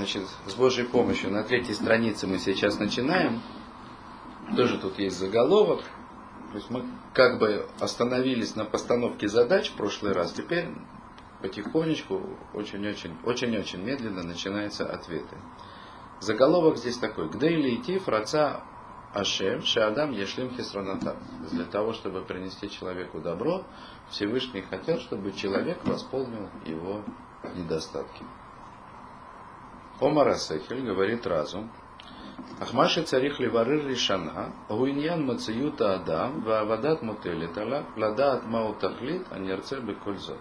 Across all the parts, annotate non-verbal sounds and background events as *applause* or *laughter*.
Значит, с Божьей помощью на третьей странице мы сейчас начинаем. Тоже тут есть заголовок. То есть мы как бы остановились на постановке задач в прошлый раз. Теперь потихонечку, очень-очень, очень-очень медленно начинаются ответы. Заголовок здесь такой. Где или идти фраца Ашем, Шаадам, Ешлим, Хисроната. Для того, чтобы принести человеку добро, Всевышний хотел, чтобы человек восполнил его недостатки. Омар Асехель говорит разум. Ахмаши царих ливарыр решана, гуиньян мациюта адам, ваавадат мутелитала, ладаат маутахлит, а нерце бекользот.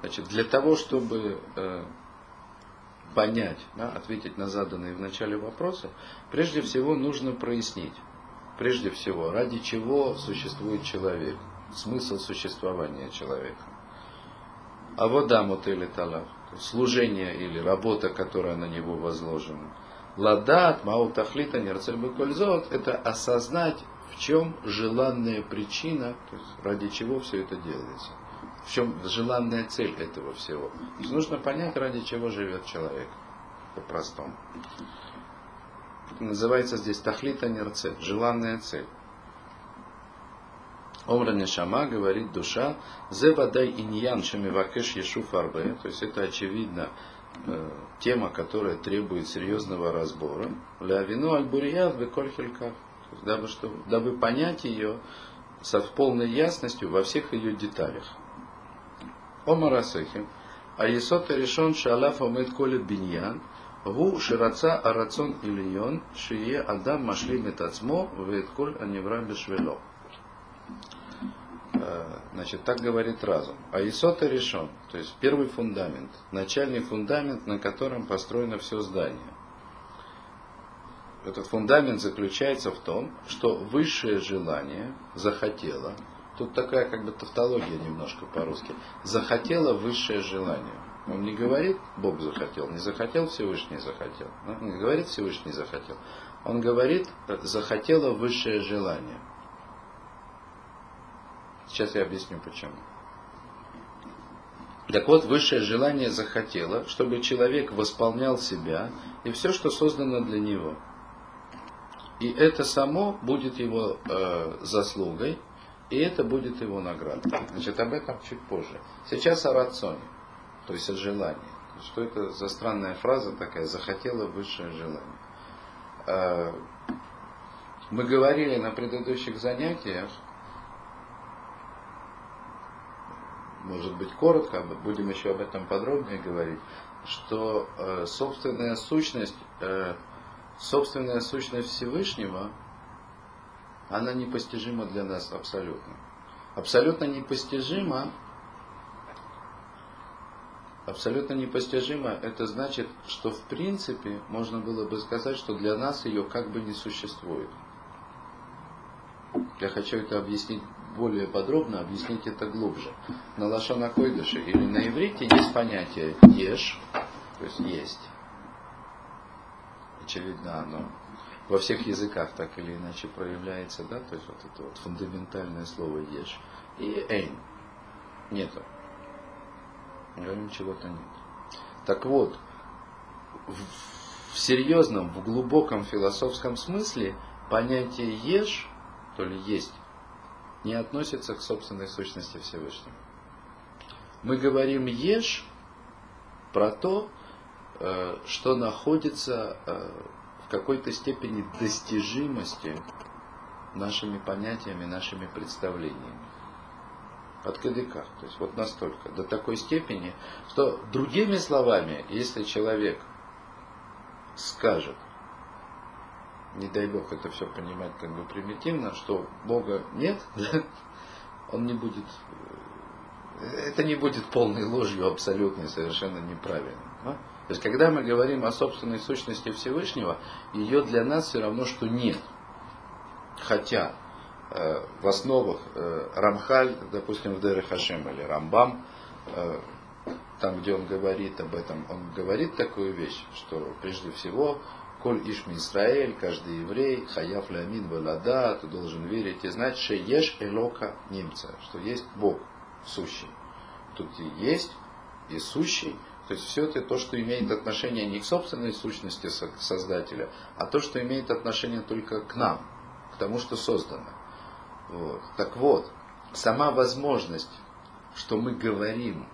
Значит, для того, чтобы э, понять, да, ответить на заданные в начале вопросы, прежде всего нужно прояснить, прежде всего, ради чего существует человек, смысл существования человека. А вода мотели талав, служение или работа, которая на него возложена. Ладат, маутахлита, нерцельбекользот, это осознать, в чем желанная причина, то есть ради чего все это делается. В чем желанная цель этого всего. То есть нужно понять, ради чего живет человек. По-простому. Называется здесь тахлита нерцель, желанная цель. Омра Нешама говорит душа, зе вадай иньян шамивакеш ешу фарбе, то есть это очевидно э, тема, которая требует серьезного разбора. Ля вину аль-бурияв бекольхельках, дабы, что, дабы понять ее со полной ясностью во всех ее деталях. Омар а есот решен шалаф омет коле биньян, гу шираца арацон ильон, шие адам машли метацмо, веет коль аневра бешвело. Значит, так говорит разум. А Исота решен, то есть первый фундамент, начальный фундамент, на котором построено все здание. Этот фундамент заключается в том, что высшее желание захотело, тут такая как бы тавтология немножко по-русски, захотело высшее желание. Он не говорит, Бог захотел, не захотел, Всевышний захотел. Он не говорит, Всевышний захотел. Он говорит, захотело высшее желание. Сейчас я объясню почему. Так вот, высшее желание захотело, чтобы человек восполнял себя и все, что создано для него. И это само будет его э, заслугой, и это будет его наградой. Значит, об этом чуть позже. Сейчас о рационе, то есть о желании. Что это за странная фраза такая, захотела высшее желание. Э, мы говорили на предыдущих занятиях может быть, коротко, будем еще об этом подробнее говорить, что э, собственная сущность, э, собственная сущность Всевышнего, она непостижима для нас абсолютно. Абсолютно непостижима, абсолютно непостижима, это значит, что в принципе можно было бы сказать, что для нас ее как бы не существует. Я хочу это объяснить более подробно, объяснить это глубже. На Лашона Койдыше или на иврите есть понятие еш, то есть есть. Очевидно, оно во всех языках так или иначе проявляется, да, то есть вот это вот фундаментальное слово еш. И эйн. Нету. Говорим, чего-то нет. Так вот, в, серьезном, в глубоком философском смысле понятие еш, то ли есть, не относится к собственной сущности Всевышнего. Мы говорим ешь про то, э, что находится э, в какой-то степени достижимости нашими понятиями, нашими представлениями. От КДК. То есть вот настолько. До такой степени, что другими словами, если человек скажет, не дай Бог это все понимать как бы примитивно, что Бога нет, *laughs* он не будет, э, это не будет полной ложью абсолютной, совершенно неправильно. То есть, когда мы говорим о собственной сущности Всевышнего, ее для нас все равно, что нет. Хотя э, в основах э, Рамхаль, допустим, в Дере Хашем или Рамбам, э, там, где он говорит об этом, он говорит такую вещь, что прежде всего Коль Ишми Израиль, каждый еврей, Хаяф Леамин Валада, ты должен верить и знать, что ешь Элока немца, что есть Бог сущий. Тут и есть, и сущий, то есть все это то, что имеет отношение не к собственной сущности Создателя, а то, что имеет отношение только к нам, к тому, что создано. Вот. Так вот, сама возможность, что мы говорим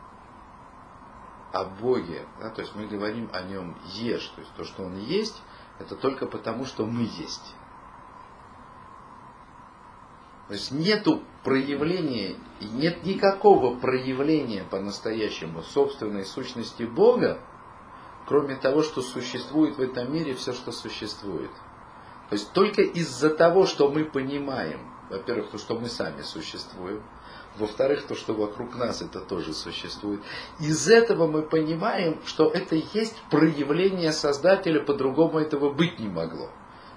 о Боге, да, то есть мы говорим о нем ешь, то есть то, что он есть, это только потому, что мы есть. То есть нету проявления, нет никакого проявления по-настоящему собственной сущности Бога, кроме того, что существует в этом мире все, что существует. То есть только из-за того, что мы понимаем, во-первых, то, что мы сами существуем, во-вторых, то, что вокруг нас это тоже существует. Из этого мы понимаем, что это есть проявление Создателя, по-другому этого быть не могло.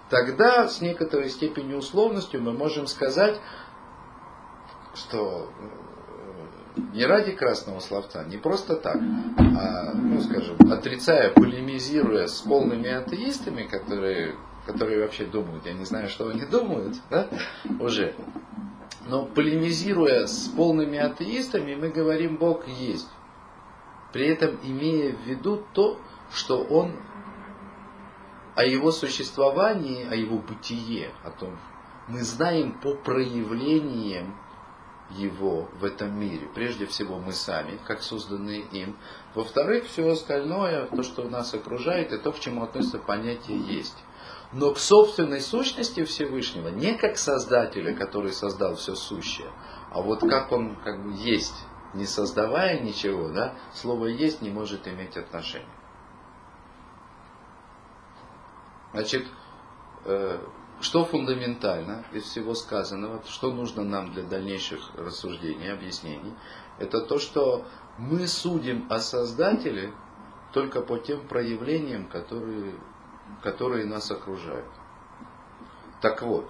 Тогда с некоторой степенью условностью мы можем сказать, что э, не ради красного словца, не просто так, а, ну, скажем, отрицая, полемизируя с полными атеистами, которые, которые вообще думают, я не знаю, что они думают, да, уже, но полемизируя с полными атеистами, мы говорим, Бог есть. При этом имея в виду то, что Он о его существовании, о его бытие, о том, мы знаем по проявлениям его в этом мире. Прежде всего мы сами, как созданные им. Во-вторых, все остальное, то, что нас окружает, и то, к чему относится понятие есть. Но к собственной сущности Всевышнего, не как Создателя, который создал все сущее, а вот как он как бы есть, не создавая ничего, да, слово есть не может иметь отношения. Значит, э, что фундаментально из всего сказанного, что нужно нам для дальнейших рассуждений, объяснений, это то, что мы судим о Создателе только по тем проявлениям, которые, которые нас окружают. Так вот,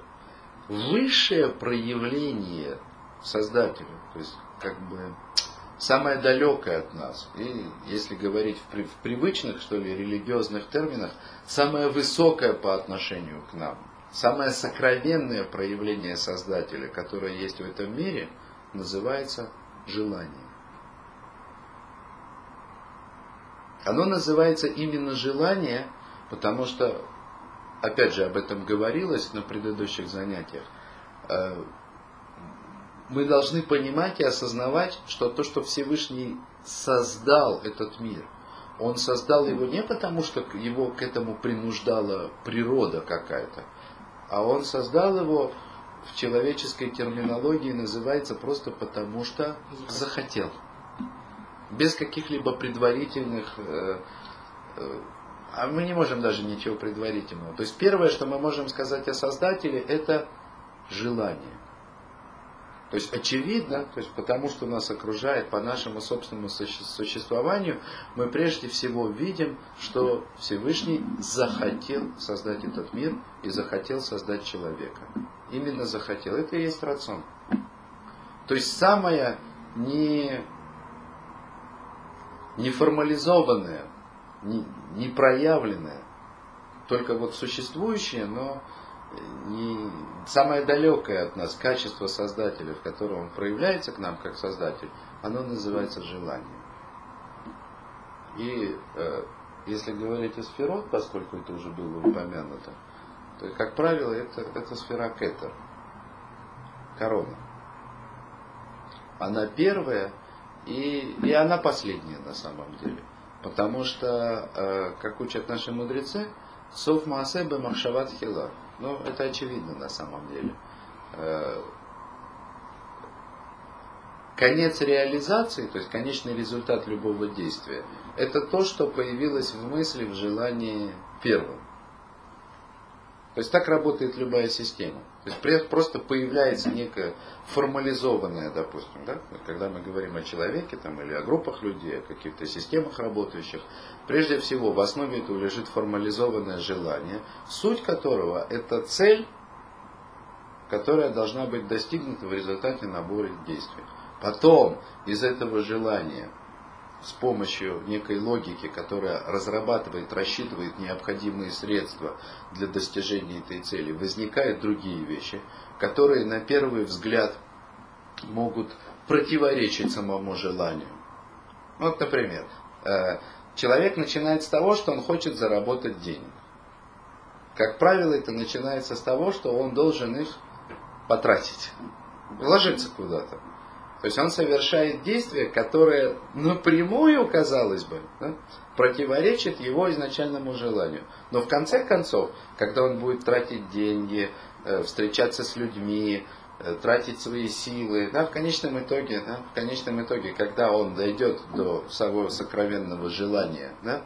высшее проявление Создателя, то есть как бы самое далекое от нас, и если говорить в, в привычных, что ли, религиозных терминах, самое высокое по отношению к нам, самое сокровенное проявление Создателя, которое есть в этом мире, называется желание. Оно называется именно желание, потому что, опять же, об этом говорилось на предыдущих занятиях, э, мы должны понимать и осознавать, что то, что Всевышний создал этот мир, он создал его не потому, что его к этому принуждала природа какая-то, а он создал его в человеческой терминологии называется просто потому, что захотел. Без каких-либо предварительных... Э, э, а мы не можем даже ничего предварительного. То есть первое, что мы можем сказать о Создателе, это желание. То есть очевидно, то есть потому что нас окружает по нашему собственному существованию, мы прежде всего видим, что Всевышний захотел создать этот мир и захотел создать человека. Именно захотел. Это и есть рацион. То есть самое не, не не, проявленное, только вот существующее, но не самое далекое от нас качество Создателя, в котором он проявляется к нам как Создатель, оно называется желание. И э, если говорить о сферот, поскольку это уже было упомянуто, то, как правило, это, это сфера Кетер, корона. Она первая и, и она последняя на самом деле. Потому что, э, как учат наши мудрецы, Сов Маасебе Махшават Хила. Ну, это очевидно на самом деле. Э, конец реализации, то есть конечный результат любого действия, это то, что появилось в мысли, в желании первым. То есть так работает любая система. То есть просто появляется некая формализованная, допустим, да, когда мы говорим о человеке там, или о группах людей, о каких-то системах работающих, прежде всего в основе этого лежит формализованное желание, суть которого это цель, которая должна быть достигнута в результате набора действий. Потом из этого желания с помощью некой логики, которая разрабатывает, рассчитывает необходимые средства для достижения этой цели, возникают другие вещи, которые на первый взгляд могут противоречить самому желанию. Вот, например, э, человек начинает с того, что он хочет заработать денег. Как правило, это начинается с того, что он должен их потратить, вложиться куда-то. То есть он совершает действие, которое напрямую, казалось бы, да, противоречит его изначальному желанию. Но в конце концов, когда он будет тратить деньги, э, встречаться с людьми, э, тратить свои силы, да, в конечном итоге, да, в конечном итоге, когда он дойдет до своего сокровенного желания, да,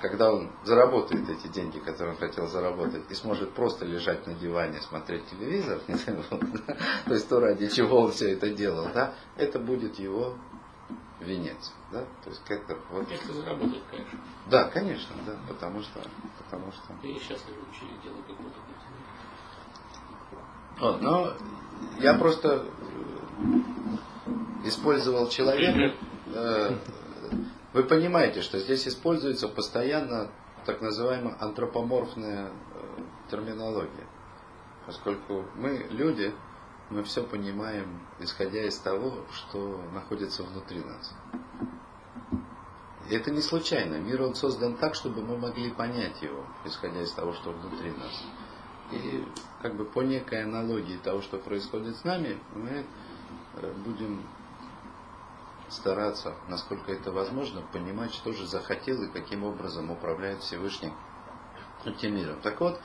когда он заработает эти деньги, которые он хотел заработать, и сможет просто лежать на диване, смотреть телевизор, *laughs* то есть то, ради чего он все это делал, да, это будет его венец. Да? То есть это вот... Если заработать, конечно. Да, конечно, да, потому что... Потому что... И счастливы учили дело как будто вот, но я просто использовал человека, э, вы понимаете, что здесь используется постоянно так называемая антропоморфная э, терминология. Поскольку мы люди, мы все понимаем, исходя из того, что находится внутри нас. И это не случайно. Мир он создан так, чтобы мы могли понять его, исходя из того, что внутри нас. И как бы по некой аналогии того, что происходит с нами, мы э, будем стараться, насколько это возможно, понимать, что же захотел и каким образом управляет Всевышний этим миром. Так вот,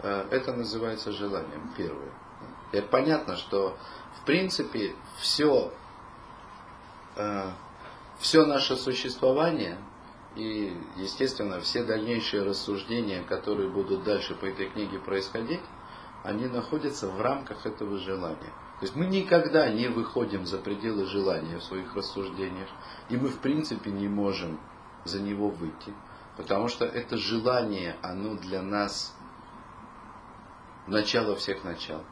э, это называется желанием, первое. И понятно, что в принципе все, э, все наше существование и, естественно, все дальнейшие рассуждения, которые будут дальше по этой книге происходить, они находятся в рамках этого желания. То есть мы никогда не выходим за пределы желания в своих рассуждениях, и мы в принципе не можем за него выйти, потому что это желание, оно для нас начало всех начал.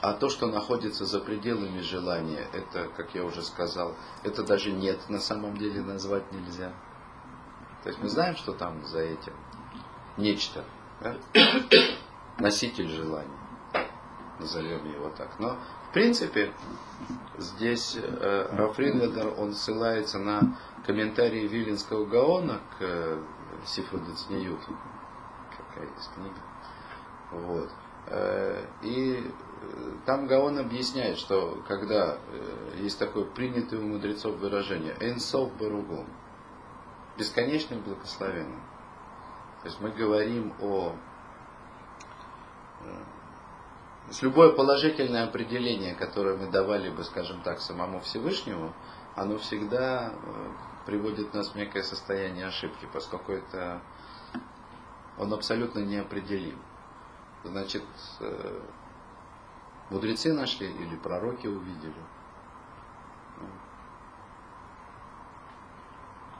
А то, что находится за пределами желания, это, как я уже сказал, это даже нет, на самом деле назвать нельзя. То есть мы знаем, что там за этим нечто, да? *coughs* носитель желания, назовем его так. Но в принципе, здесь э, Рафринведер, он ссылается на комментарии Виленского Гаона к э, Сифру Децниюту. Какая есть книга. Вот. Э, и э, там Гаон объясняет, что когда э, есть такое принятое у мудрецов выражение «энсов баругом», бесконечным благословенным. То есть мы говорим о э, есть любое положительное определение, которое мы давали бы, скажем так, самому Всевышнему, оно всегда э, приводит нас в некое состояние ошибки, поскольку это он абсолютно неопределим. Значит, э, мудрецы нашли или пророки увидели,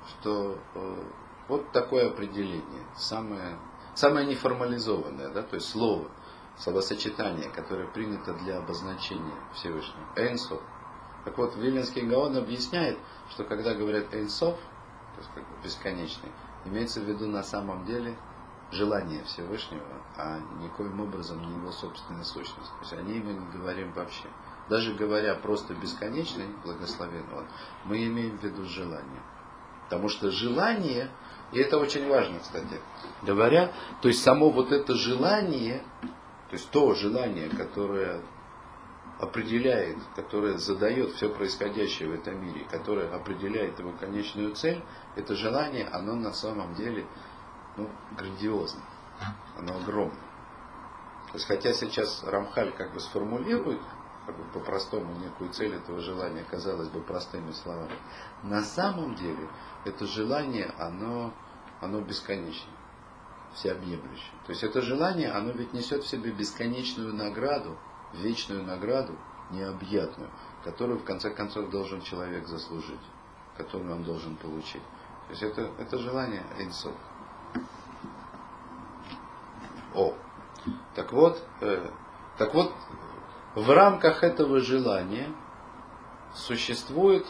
что э, вот такое определение, самое, самое неформализованное, да, то есть слово, словосочетание, которое принято для обозначения Всевышнего. Эйнсов. Так вот, Виленский Гаон объясняет, что когда говорят Эйнсов, то есть как бы бесконечный, имеется в виду на самом деле желание Всевышнего, а никоим образом не его собственная сущность. То есть о ней мы не говорим вообще. Даже говоря просто бесконечный, благословен мы имеем в виду желание. Потому что желание, и это очень важно, кстати, говоря, то есть само вот это желание, то есть то желание, которое определяет, которое задает все происходящее в этом мире, которое определяет его конечную цель, это желание, оно на самом деле ну, грандиозно, оно огромное. То есть, хотя сейчас Рамхаль как бы сформулирует как бы по-простому некую цель этого желания, казалось бы, простыми словами, на самом деле это желание, оно, оно бесконечно всеобъемлющее. То есть это желание, оно ведь несет в себе бесконечную награду, вечную награду, необъятную, которую в конце концов должен человек заслужить, которую он должен получить. То есть это, это желание Эйнсов. О, так вот, э, так вот, в рамках этого желания существует,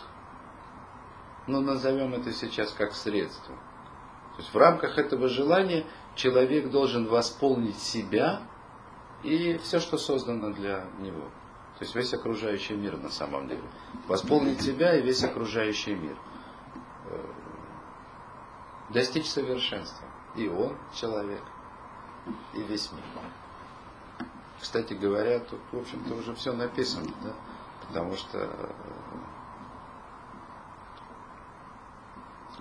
ну назовем это сейчас как средство. То есть в рамках этого желания человек должен восполнить себя и все, что создано для него. То есть весь окружающий мир на самом деле. Восполнить себя и весь окружающий мир. достичь совершенства. И он человек, и весь мир. Кстати говоря, тут, в общем-то, уже все написано, да? потому что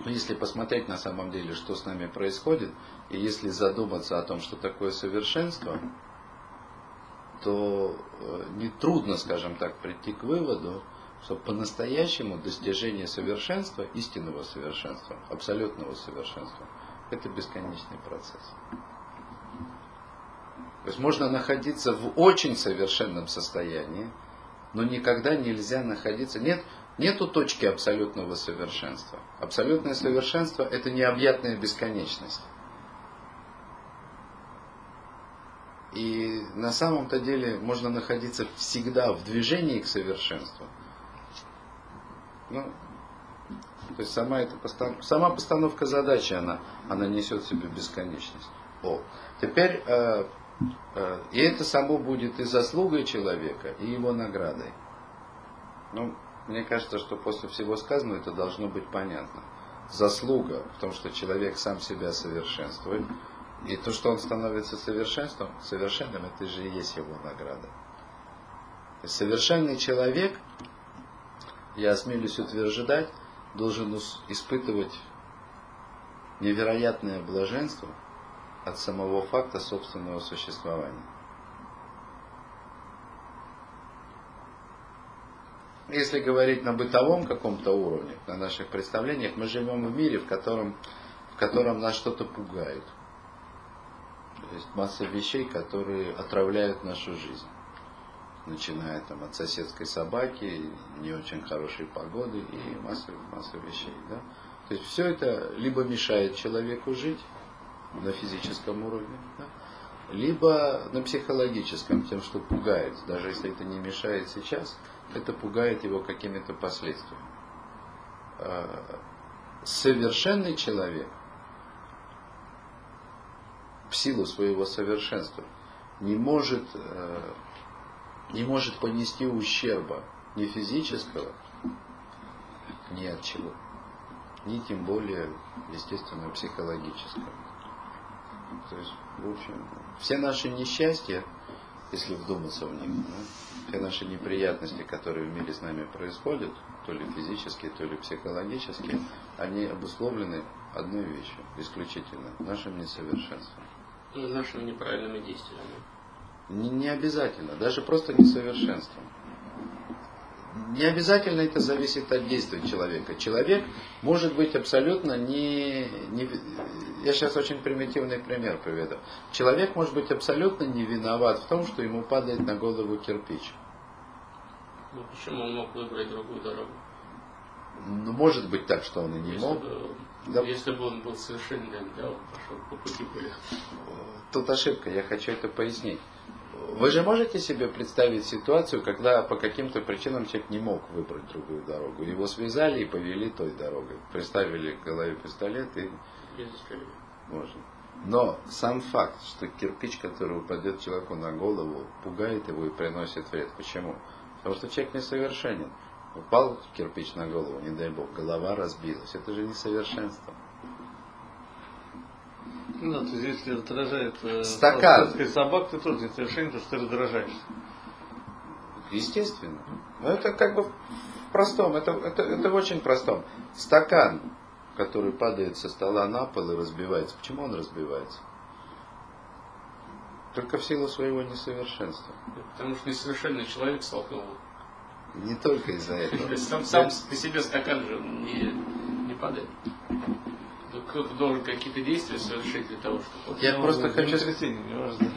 ну, если посмотреть на самом деле, что с нами происходит, и если задуматься о том, что такое совершенство, то э, нетрудно, скажем так, прийти к выводу, что по-настоящему достижение совершенства, истинного совершенства, абсолютного совершенства, это бесконечный процесс. То есть можно находиться в очень совершенном состоянии, но никогда нельзя находиться. Нет, нету точки абсолютного совершенства. Абсолютное совершенство это необъятная бесконечность. И на самом-то деле можно находиться всегда в движении к совершенству. Ну, то есть сама, эта постанов... сама постановка задачи, она, она несет в себе бесконечность. О. Теперь э, Э, и это само будет и заслугой человека, и его наградой. Ну, мне кажется, что после всего сказанного это должно быть понятно. Заслуга в том, что человек сам себя совершенствует, и то, что он становится совершенством, совершенным, это же и есть его награда. Совершенный человек, я осмелюсь утверждать, должен испытывать невероятное блаженство – от самого факта собственного существования. Если говорить на бытовом каком-то уровне, на наших представлениях, мы живем в мире, в котором, в котором нас что-то пугает. То есть масса вещей, которые отравляют нашу жизнь. Начиная там, от соседской собаки, не очень хорошей погоды и масса, масса вещей. Да? То есть все это либо мешает человеку жить, на физическом уровне, да? Либо на психологическом, тем, что пугает. Даже если это не мешает сейчас, это пугает его какими-то последствиями. А, совершенный человек в силу своего совершенства не может, э, не может понести ущерба ни физического, ни от чего, ни тем более, естественно, психологического. То есть, в общем, все наши несчастья, если вдуматься в них, да, все наши неприятности, которые в мире с нами происходят, то ли физические, то ли психологические, они обусловлены одной вещью, исключительно, нашим несовершенством. Ну, нашими неправильными действиями. Не, не обязательно, даже просто несовершенством. Не обязательно это зависит от действия человека. Человек может быть абсолютно не, не... Я сейчас очень примитивный пример приведу. Человек может быть абсолютно не виноват в том, что ему падает на голову кирпич. Ну, почему он мог выбрать другую дорогу? Ну, может быть так, что он и не если мог. Бы, да. Если бы он был совершенным, да, он пошел по пути были. Тут ошибка, я хочу это пояснить. Вы же можете себе представить ситуацию, когда по каким-то причинам человек не мог выбрать другую дорогу. Его связали и повели той дорогой. Приставили к голове пистолет и... Можно. Но сам факт, что кирпич, который упадет человеку на голову, пугает его и приносит вред. Почему? Потому что человек несовершенен. Упал кирпич на голову, не дай бог, голова разбилась. Это же несовершенство. Ну, то есть если раздражает э, Стакан. собак, ты тоже несовершенен, потому что ты раздражаешь. Естественно. Но это как бы в простом, это, это, это в очень простом. Стакан, который падает со стола на пол и разбивается. Почему он разбивается? Только в силу своего несовершенства. Потому что несовершенный человек столкнул. Не только из-за *laughs* этого. Сам, сам по себе стакан же не, не падает кто-то должен какие-то действия совершить для того, чтобы... Я просто хочу...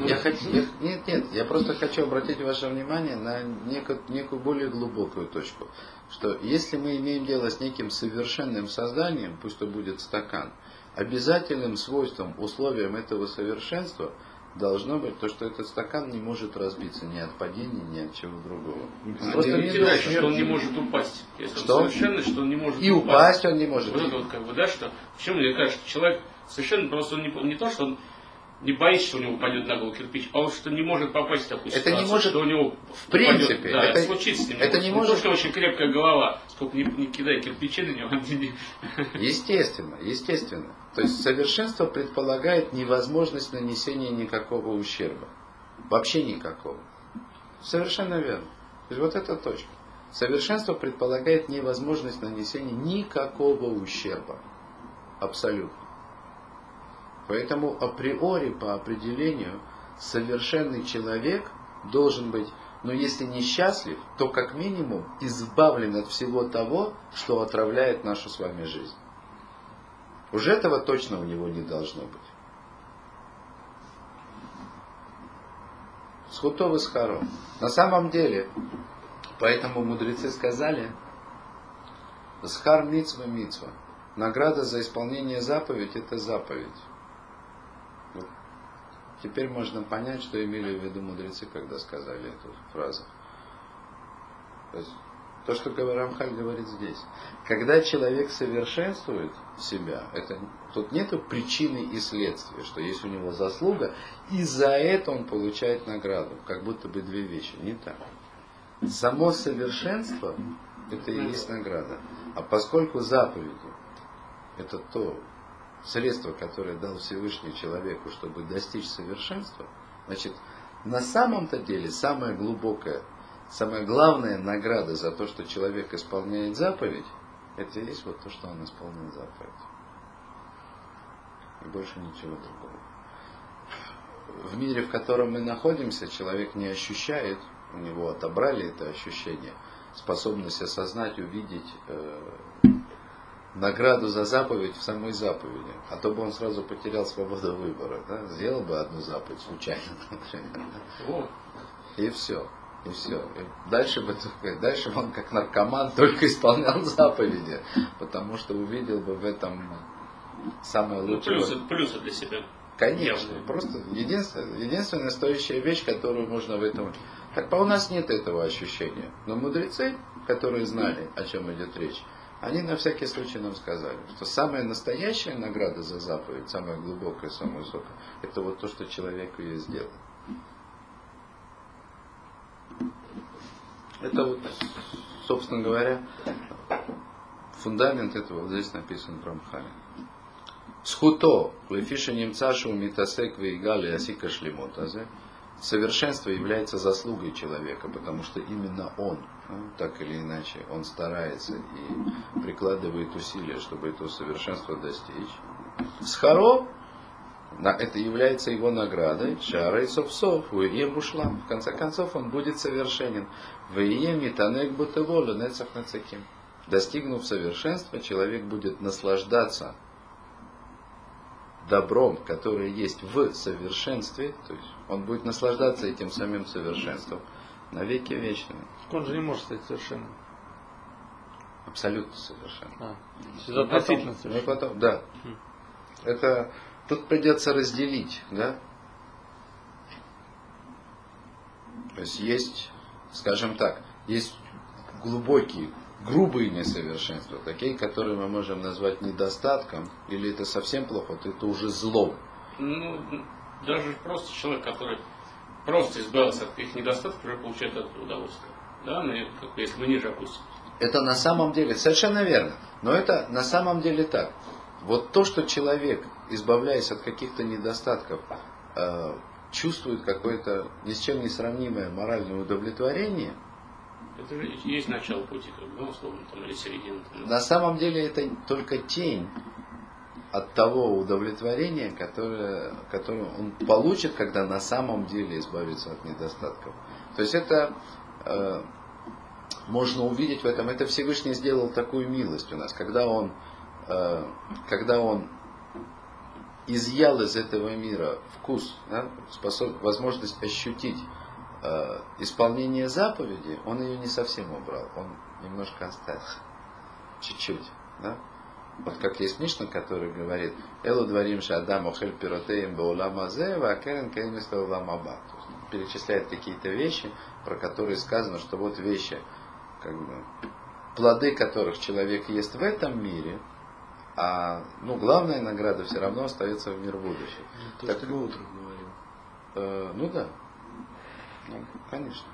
Я хочу... Нет, нет, я просто хочу обратить ваше внимание на некую, некую более глубокую точку. Что если мы имеем дело с неким совершенным созданием, пусть то будет стакан, обязательным свойством, условием этого совершенства должно быть то, что этот стакан не может разбиться ни от падения, ни от чего другого. Просто не должен. что он не может упасть. Если Что? он совершенный, что он не может И упасть он не может. Вот это вот как бы, да, что... Почему мне кажется, человек совершенно просто он не, не то, что он не боится, что у него упадет на голову кирпич, а он что не может попасть в такую Это ситуацию, не может- что у него в принципе, упадет, да, это- случится с ним. это не Не может- то, что очень крепкая голова, сколько не, не кидай кирпичи на него, не- Естественно, естественно. То есть совершенство предполагает невозможность нанесения никакого ущерба. Вообще никакого. Совершенно верно. То есть вот это точка. Совершенство предполагает невозможность нанесения никакого ущерба. Абсолютно. Поэтому априори, по определению, совершенный человек должен быть, ну если не счастлив, то как минимум избавлен от всего того, что отравляет нашу с вами жизнь. Уж этого точно у него не должно быть. Схутов и схаром. На самом деле, поэтому мудрецы сказали, схар мицва мицва. Награда за исполнение заповедь это заповедь. Вот. Теперь можно понять, что имели в виду мудрецы, когда сказали эту фразу. То, есть, то что Рамхаль говорит здесь. Когда человек совершенствует себя, это, тут нет причины и следствия, что есть у него заслуга, и за это он получает награду. Как будто бы две вещи. Не так. Само совершенство это и есть награда. А поскольку заповеди это то средство, которое дал Всевышний человеку, чтобы достичь совершенства, значит, на самом-то деле самая глубокая, самая главная награда за то, что человек исполняет заповедь, это и есть вот то, что он исполнил заповедь. И больше ничего другого. В мире, в котором мы находимся, человек не ощущает, у него отобрали это ощущение, способность осознать, увидеть э, награду за заповедь в самой заповеди. А то бы он сразу потерял свободу выбора. Да? Сделал бы одну заповедь случайно, *laughs* например. И все. И все. И дальше, дальше он как наркоман *laughs* только исполнял заповеди. Потому что увидел бы в этом самое ну, лучшее. плюсы, плюсы для себя. Конечно, Явно. просто единственная, единственная стоящая вещь, которую можно в этом... Так по у нас нет этого ощущения. Но мудрецы, которые знали, о чем идет речь, они на всякий случай нам сказали, что самая настоящая награда за заповедь, самая глубокая, самая высокая, это вот то, что человек ее сделал. Это вот, собственно говоря, фундамент этого вот здесь написан в Рамхале. Схуто, лефиша немцашу митасек вейгали асика шлемотазе. Совершенство является заслугой человека, потому что именно он, ну, так или иначе, он старается и прикладывает усилия, чтобы этого совершенства достичь. Схаро, это является его наградой. Шара и совсов, вие бушлам. В конце концов, он будет совершенен. Вие митанек бутеволю, нецах нецаким. Достигнув совершенства, человек будет наслаждаться добром, которое есть в совершенстве, то есть он будет наслаждаться этим самим совершенством на веки вечные. Он же не может стать совершенным. Абсолютно совершенно. А, это относительно Ну и совершенно. потом, да. Это тут придется разделить, да? То есть есть, скажем так, есть глубокие, грубые несовершенства, такие, которые мы можем назвать недостатком, или это совсем плохо, то это уже злом. Ну, даже просто человек, который просто избавился от их недостатков, уже получает от удовольствие. Да, ну, как бы, если мы ниже опустимся. Это на самом деле, совершенно верно, но это на самом деле так. Вот то, что человек, избавляясь от каких-то недостатков, э, чувствует какое-то ни с чем не сравнимое моральное удовлетворение, Это же есть начало пути, как бы, ну, условно, там, или середина. Там. на самом деле это только тень от того удовлетворения, которое, которое он получит, когда на самом деле избавится от недостатков. То есть это э, можно увидеть в этом. Это Всевышний сделал такую милость у нас, когда он, когда он изъял из этого мира вкус, да, способ, возможность ощутить э, исполнение заповеди, он ее не совсем убрал, он немножко оставил, чуть-чуть. Да? Вот как есть Мишна, который говорит, Элу дворим шадам охель пиротеем баулам азе, вакерен кеймиста улам аба». То есть Перечисляет какие-то вещи, про которые сказано, что вот вещи, как бы, плоды которых человек ест в этом мире, А ну, главная награда все равно остается в мир будущий. То, Так- что мы утром говорил. Э, ну да. Ну, конечно.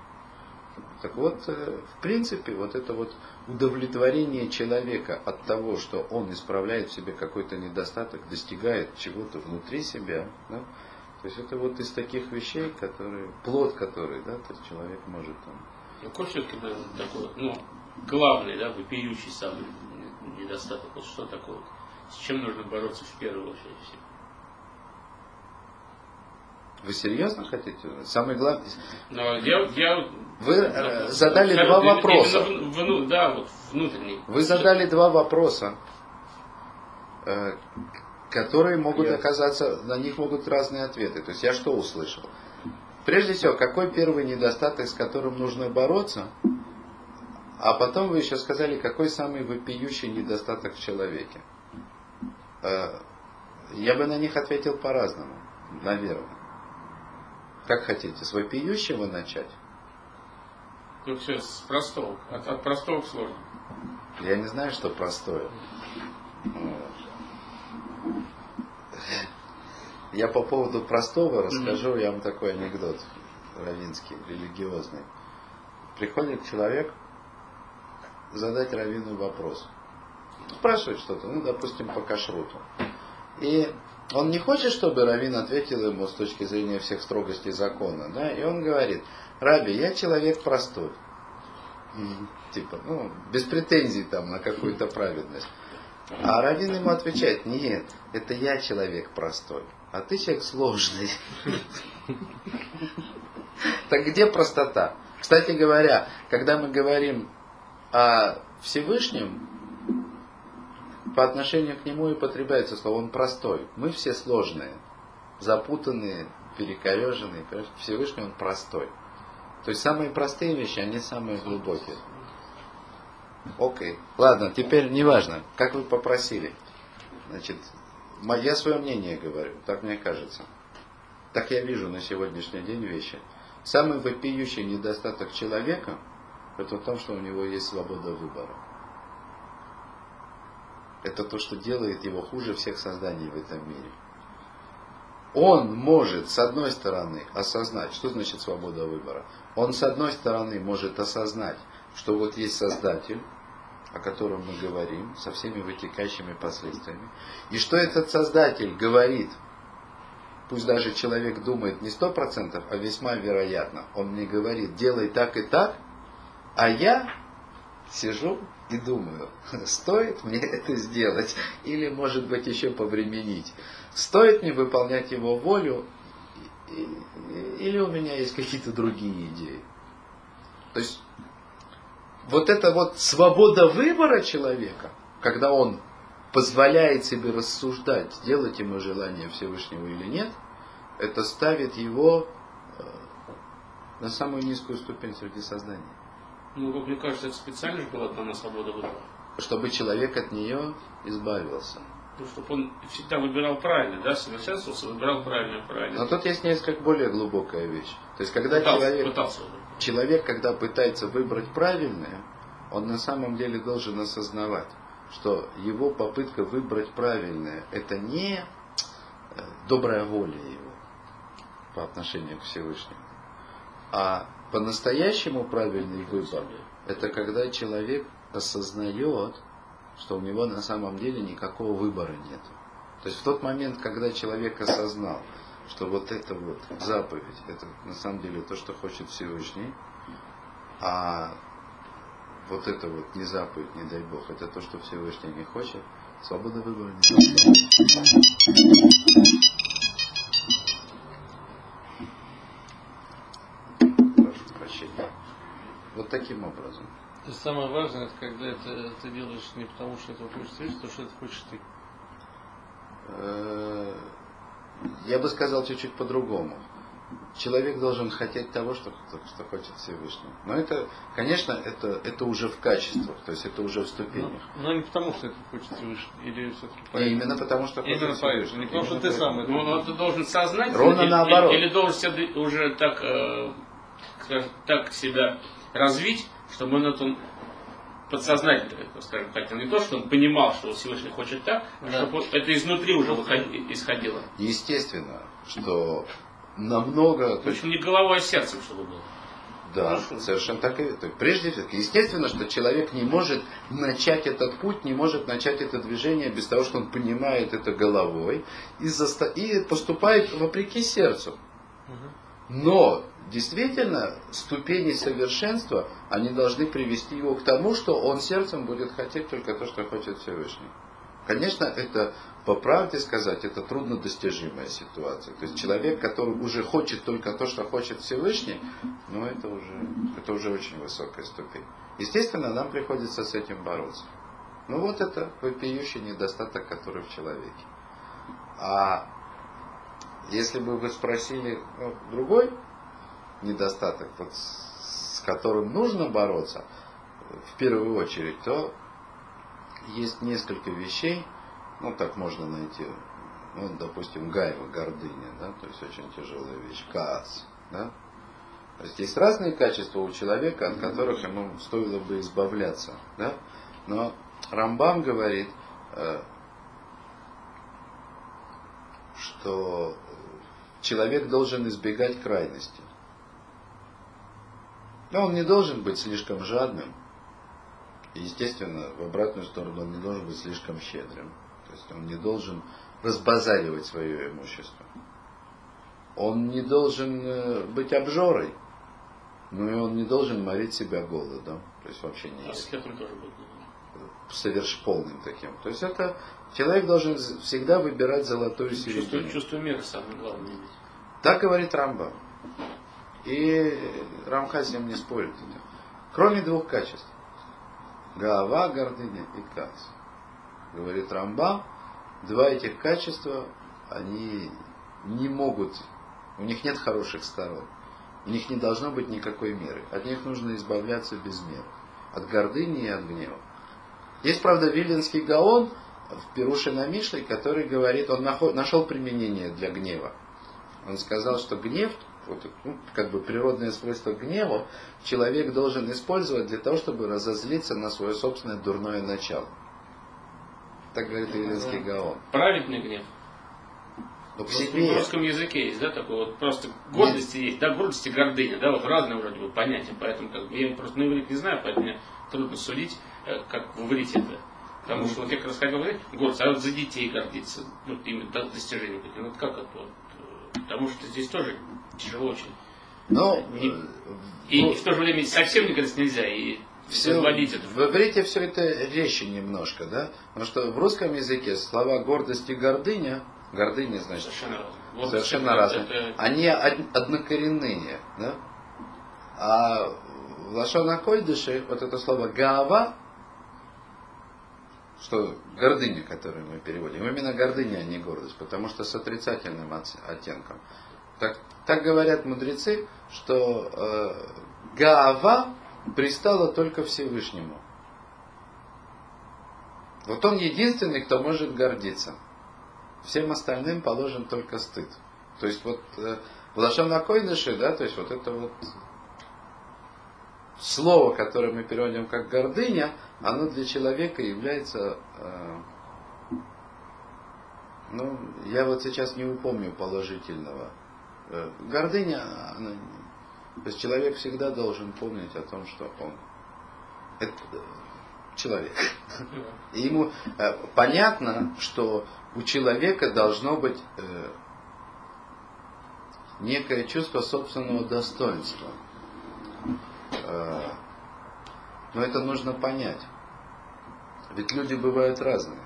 Так вот, э, в принципе, вот это вот удовлетворение человека от того, что он исправляет в себе какой-то недостаток, достигает чего-то внутри себя, да, то есть это вот из таких вещей, которые, плод который, да, то есть человек может там, Какой все-таки такой, ну, главный, да, вопиющий самый недостаток? Вот что такое? С чем нужно бороться в первую очередь? Вы серьезно хотите? Самый главный. Но я, я Вы э, задали Скажем, два вопроса. вну- вну- да, вот внутренний. Вы задали два вопроса, э, которые могут Я- оказаться, на них могут разные ответы. То есть я что услышал? Прежде всего, какой первый недостаток, с которым нужно бороться? А потом вы еще сказали, какой самый вопиющий недостаток в человеке. Э, Я бы на них ответил по-разному, наверное. Как хотите, с вопиющего начать? Ну, все с простого. От, от простого к сложному. Я не знаю, что простое. Я по поводу простого расскажу, я вам такой анекдот равинский, религиозный. Приходит человек задать раввину вопрос. Спрашивает что-то, ну, допустим, по кашруту. И он не хочет, чтобы раввин ответил ему с точки зрения всех строгостей закона, да, и он говорит, Раби, я человек простой. Типа, ну, без претензий там на какую-то праведность. А Равин ему отвечает, нет, это я человек простой, а ты человек сложный. Так где простота? Кстати говоря, когда мы говорим о Всевышнем, по отношению к нему и употребляется слово «он простой». Мы все сложные, запутанные, перекореженные. понимаешь? Всевышний он простой. То есть самые простые вещи, они самые глубокие. Окей. Ладно, теперь неважно, как вы попросили. Значит, я свое мнение говорю, так мне кажется. Так я вижу на сегодняшний день вещи. Самый вопиющий недостаток человека это в том, что у него есть свобода выбора. Это то, что делает его хуже всех созданий в этом мире. Он может, с одной стороны, осознать, что значит свобода выбора. Он, с одной стороны, может осознать, что вот есть Создатель, о котором мы говорим, со всеми вытекающими последствиями. И что этот Создатель говорит, пусть даже человек думает не сто процентов, а весьма вероятно, он мне говорит, делай так и так, а я сижу и думаю, стоит мне это сделать, или может быть еще повременить. Стоит мне выполнять его волю, или у меня есть какие-то другие идеи. То есть вот эта вот свобода выбора человека, когда он позволяет себе рассуждать, делать ему желание Всевышнего или нет, это ставит его э, на самую низкую ступень среди созданий. Ну, как мне кажется, это специально же была дана свобода выбора. Чтобы человек от нее избавился. Ну, чтобы он всегда выбирал правильно, да, совершенствовался, выбирал правильно, правильно. Но тут есть несколько более глубокая вещь. То есть, когда пытался, человек, пытался выбрать. человек, когда пытается выбрать правильное, он на самом деле должен осознавать, что его попытка выбрать правильное, это не э, добрая воля его по отношению к Всевышнему, а по-настоящему правильный выбор, это когда человек осознает, что у него на самом деле никакого выбора нет. То есть в тот момент, когда человек осознал, что вот это вот заповедь, это на самом деле то, что хочет Всевышний, а вот это вот не заповедь, не дай Бог, это то, что Всевышний не хочет, свобода выбора не должна. Вот таким образом. То есть самое важное, это когда это, ты делаешь не потому, что этого хочешь ты, а то, что это хочешь ты. Э, Я бы сказал чуть-чуть по-другому. Человек должен хотеть того, что, что хочет Всевышний. Но это, конечно, это, это уже в качествах, то есть это уже в Но, ступенях. но не потому, что это хочет Всевышний, или все-таки И именно потому, что хочет Именно поэтому, Всевышний. не потому, что Именно ты сам это Ну, ну, ты должен сознать, Ровно или, наоборот. или, или должен себя уже так, э, так себя развить, чтобы он это подсознательно, скажем так, не то, что он понимал, что Всевышний хочет так, а Да. чтобы это изнутри уже исходило. Естественно, что намного... В общем, не головой, а сердцем, чтобы было. Да, Хорошо. совершенно так и это. Прежде всего, естественно, что человек не может начать этот путь, не может начать это движение без того, что он понимает это головой и, заста- и поступает вопреки сердцу. Но действительно ступени совершенства, они должны привести его к тому, что он сердцем будет хотеть только то, что хочет Всевышний. Конечно, это, по правде сказать, это труднодостижимая ситуация. То есть человек, который уже хочет только то, что хочет Всевышний, ну это уже, это уже очень высокая ступень. Естественно, нам приходится с этим бороться. Ну вот это вопиющий недостаток, который в человеке. А если бы вы спросили ну, другой недостаток, вот с, которым нужно бороться, в первую очередь, то есть несколько вещей, ну так можно найти, ну, допустим, гайва, гордыня, да, то есть очень тяжелая вещь, каас, да. То есть есть разные качества у человека, от которых ему стоило бы избавляться, да. Но Рамбам говорит, э, что человек должен избегать крайности. Но он не должен быть слишком жадным. И, естественно, в обратную сторону он не должен быть слишком щедрым. То есть он не должен разбазаривать свое имущество. Он не должен э, быть обжорой. Но и он не должен морить себя голодом. То есть вообще не А этим тоже будет. соверш полным таким. То есть это человек должен всегда выбирать золотую Чувство, середину. чувство мира самое главное. Так говорит Рамбам. И Рамха с ним не спорит. Кроме двух качеств. Гаава, гордыня и кац. Говорит Рамбам, два этих качества, они не могут, у них нет хороших сторон. У них не должно быть никакой меры. От них нужно избавляться без меры. От гордыни и от гнева. Есть, правда, Виленский Гаон в Перуше на Мишле, который говорит, он нашел применение для гнева. Он сказал, что гнев, вот, ну, как бы природное свойство гнева, человек должен использовать для того, чтобы разозлиться на свое собственное дурное начало. Так говорит Виленский Гаон. Праведный гнев. Но к В себе, русском языке есть, да, такое вот просто гордости есть, да, гордость и гордыня, да, вот разные вроде бы понятия, поэтому как бы я просто на не знаю, поэтому мне трудно судить, э, как в иврите это. Потому что вот я как раз хотел говорить, гордость, а вот за детей гордиться, ну, именно до- достижения какие ну, вот как это вот, потому что здесь тоже тяжело очень. но Не- э, И ну, в то же время совсем гордость нельзя, и все, это. в иврите все это резче немножко, да? Потому что в русском языке слова гордость и гордыня, гордыня значит Совершенно разные. Вот совершенно разные. это- Они од- однокоренные, да? А в Лашона Койдыше вот это слово гава, что гордыня, которую мы переводим, именно гордыня, а не гордость, потому что с отрицательным оттенком. Так, так говорят мудрецы, что э, гава пристала только Всевышнему. Вот он единственный, кто может гордиться. Всем остальным положен только стыд. То есть вот э, в Лашон Койдыше, да, то есть вот это вот слово, которое мы переводим как гордыня, оно для человека является, э, ну, я вот сейчас не упомню положительного. Э, гордыня, она, то есть человек всегда должен помнить о том, что он это э, человек. И ему понятно, что у человека должно быть некое чувство собственного достоинства. Но это нужно понять. Ведь люди бывают разные.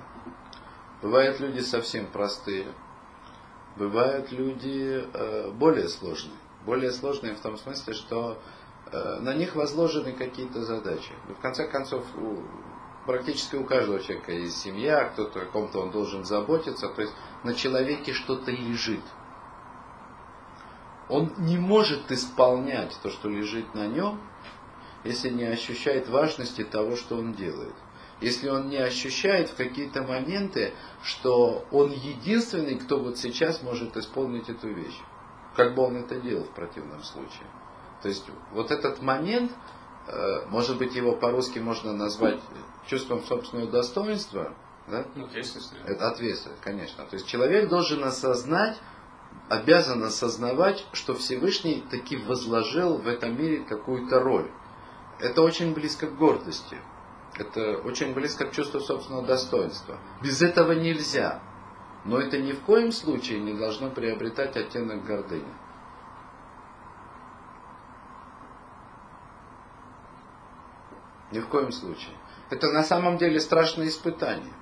Бывают люди совсем простые. Бывают люди э, более сложные. Более сложные в том смысле, что э, на них возложены какие-то задачи. В конце концов, у, практически у каждого человека есть семья, кто-то о ком-то он должен заботиться. То есть на человеке что-то лежит. Он не может исполнять то, что лежит на нем, если не ощущает важности того, что он делает. Если он не ощущает в какие-то моменты, что он единственный, кто вот сейчас может исполнить эту вещь. Как бы он это делал в противном случае. То есть вот этот момент, э, может быть, его по-русски можно назвать чувством собственного достоинства, да? Ответственность. Это ответственность, конечно. То есть человек должен осознать, обязан осознавать, что Всевышний таки возложил в этом мире какую-то роль. Это очень близко к гордости. Это очень близко к чувству собственного достоинства. Без этого нельзя. Но это ни в коем случае не должно приобретать оттенок гордыни. Ни в коем случае. Это на самом деле страшное испытание.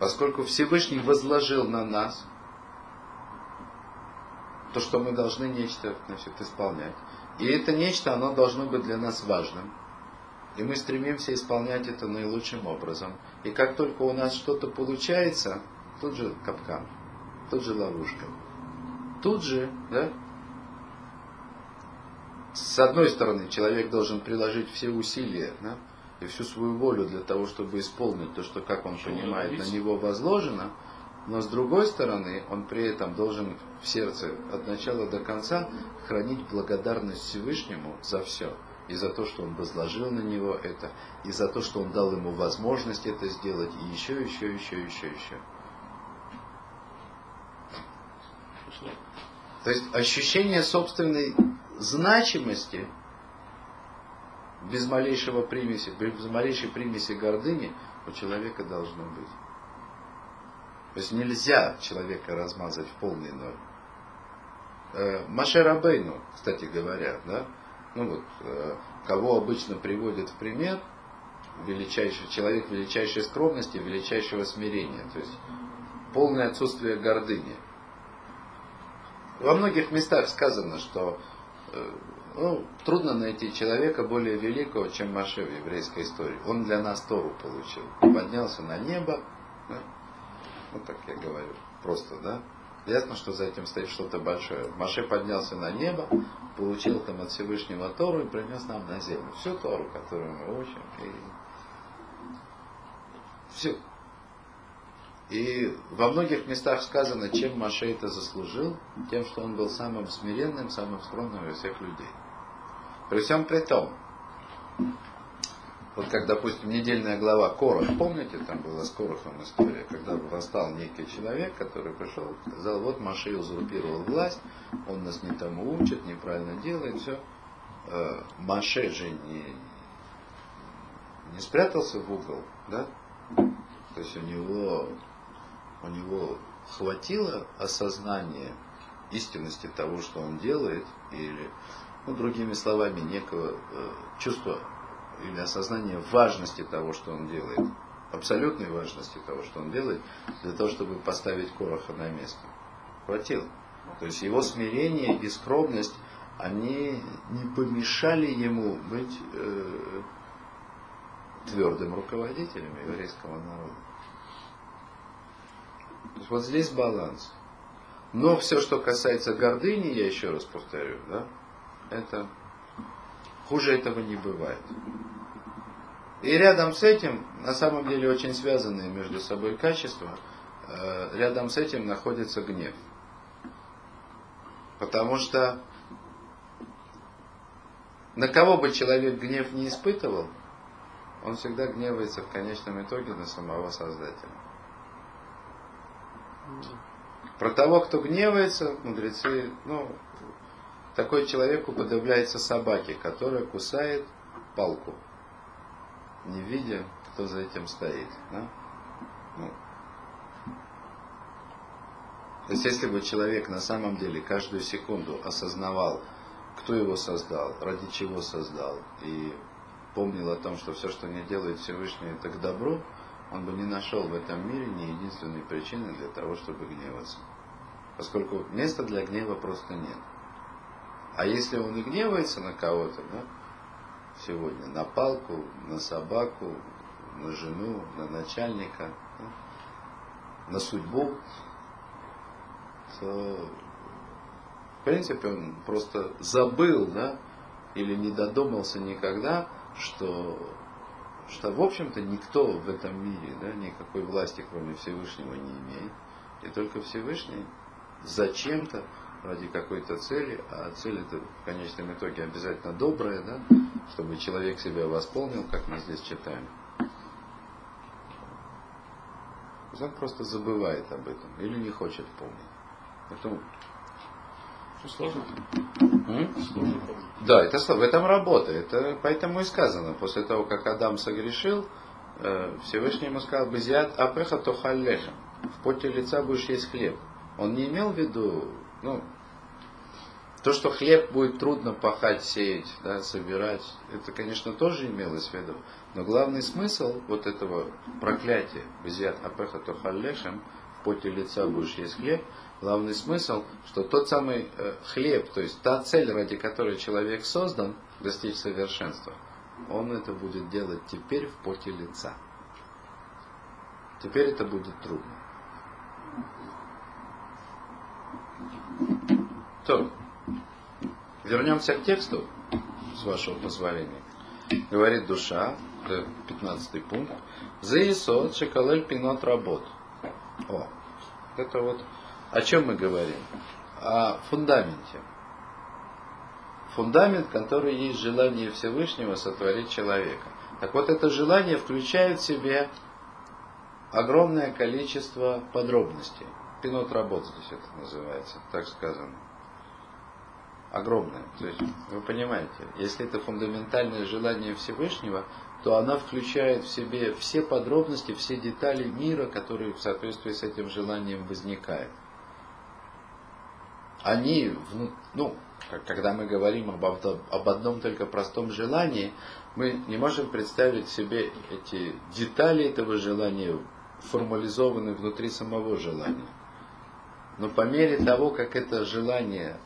Поскольку Всевышний возложил на нас то, что мы должны нечто значит, исполнять. И это нечто, оно должно быть для нас важным. И мы стремимся исполнять это наилучшим образом. И как только у нас что-то получается, тут же капкан, тут же ловушка. Тут же, да, с одной стороны, человек должен приложить все усилия да, и всю свою волю для того, чтобы исполнить то, что, как он понимает, на него возложено, но с другой стороны, он при этом должен в сердце от начала до конца хранить благодарность Всевышнему за все. И за то, что он возложил на него это, и за то, что он дал ему возможность это сделать, и еще, еще, еще, еще, еще. То есть ощущение собственной значимости без малейшего примеси, без малейшей примеси гордыни у человека должно быть. То есть нельзя человека размазать в полный ноль. Э, Маше Рабейну, кстати говоря, да, ну вот, э, кого обычно приводят в пример, величайший человек величайшей скромности, величайшего смирения, то есть полное отсутствие гордыни. Во многих местах сказано, что э, ну, трудно найти человека более великого, чем Маше в еврейской истории. Он для нас Тору получил. Поднялся на небо. Да? Вот так я говорю. Просто, да? Ясно, что за этим стоит что-то большое. Маше поднялся на небо, получил там от Всевышнего Тору и принес нам на землю. Всю Тору, которую мы учим. И... Все. И во многих местах сказано, чем Маше это заслужил, тем, что он был самым смиренным, самым скромным из всех людей. При всем при том, вот как, допустим, недельная глава Корах, помните, там была с Корохом история, когда восстал некий человек, который пришел, сказал, вот Маше узурпировал власть, он нас не тому учит, неправильно делает, все. Э, Маше же не, не спрятался в угол, да? То есть у него у него хватило осознания истинности того, что он делает, или, ну, другими словами, некого э, чувства или осознания важности того, что он делает, абсолютной важности того, что он делает, для того, чтобы поставить Короха на место. Хватило. То есть его смирение и скромность, они не помешали ему быть э, твердым руководителем еврейского народа. То есть вот здесь баланс. Но все, что касается гордыни, я еще раз повторю, да, это хуже этого не бывает. И рядом с этим, на самом деле очень связанные между собой качества, э, рядом с этим находится гнев. Потому что на кого бы человек гнев не испытывал, он всегда гневается в конечном итоге на самого Создателя. Про того, кто гневается, мудрецы, ну, такой человек уподобляется собаке, которая кусает палку, не видя, кто за этим стоит. Да? Ну. То есть, если бы человек на самом деле каждую секунду осознавал, кто его создал, ради чего создал, и помнил о том, что все, что не делает Всевышний, это к добру, он бы не нашел в этом мире ни единственной причины для того, чтобы гневаться. Поскольку места для гнева просто нет. А если он и гневается на кого-то, да, сегодня, на палку, на собаку, на жену, на начальника, да, на судьбу, то в принципе он просто забыл, да, или не додумался никогда, что что, в общем-то, никто в этом мире да, никакой власти, кроме Всевышнего, не имеет. И только Всевышний зачем-то, ради какой-то цели, а цель это в конечном итоге обязательно добрая, да, чтобы человек себя восполнил, как мы здесь читаем. Он просто забывает об этом или не хочет помнить. Поэтому Сложно. Сложно. Да, это в этом работа. Это поэтому и сказано, после того, как Адам согрешил, э, Всевышний ему сказал, «Безиат апеха тохаллехем». В поте лица будешь есть хлеб. Он не имел в виду, ну, то, что хлеб будет трудно пахать, сеять, да, собирать, это, конечно, тоже имелось в виду. Но главный смысл вот этого проклятия, «Безиат апеха тохаллехем», в поте лица будешь есть хлеб, главный смысл, что тот самый э, хлеб, то есть та цель, ради которой человек создан, достичь совершенства, он это будет делать теперь в поте лица. Теперь это будет трудно. То, вернемся к тексту, с вашего позволения. Говорит душа, это 15 пункт, «Заисот шекалель пинот работ». О, это вот о чем мы говорим? О фундаменте. Фундамент, который есть желание Всевышнего сотворить человека. Так вот, это желание включает в себе огромное количество подробностей. Пинот работ здесь это называется, так сказано. Огромное. То есть, вы понимаете, если это фундаментальное желание Всевышнего, то она включает в себе все подробности, все детали мира, которые в соответствии с этим желанием возникают. Они, ну, когда мы говорим об, об одном только простом желании, мы не можем представить себе эти детали этого желания формализованы внутри самого желания. Но по мере того, как это желание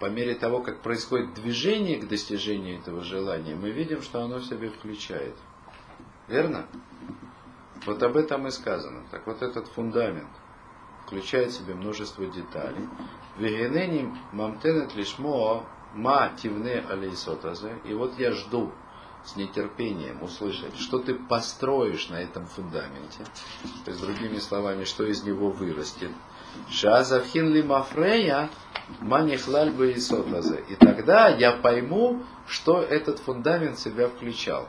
по мере того, как происходит движение к достижению этого желания, мы видим, что оно в себе включает. Верно? Вот об этом и сказано. Так вот этот фундамент включает в себе множество деталей. Вегенени мамтенет лишмо ма тивне алейсотазе. И вот я жду с нетерпением услышать, что ты построишь на этом фундаменте. То есть, другими словами, что из него вырастет. Шазавхин ли мафрея манихлаль бы и тогда я пойму, что этот фундамент себя включал.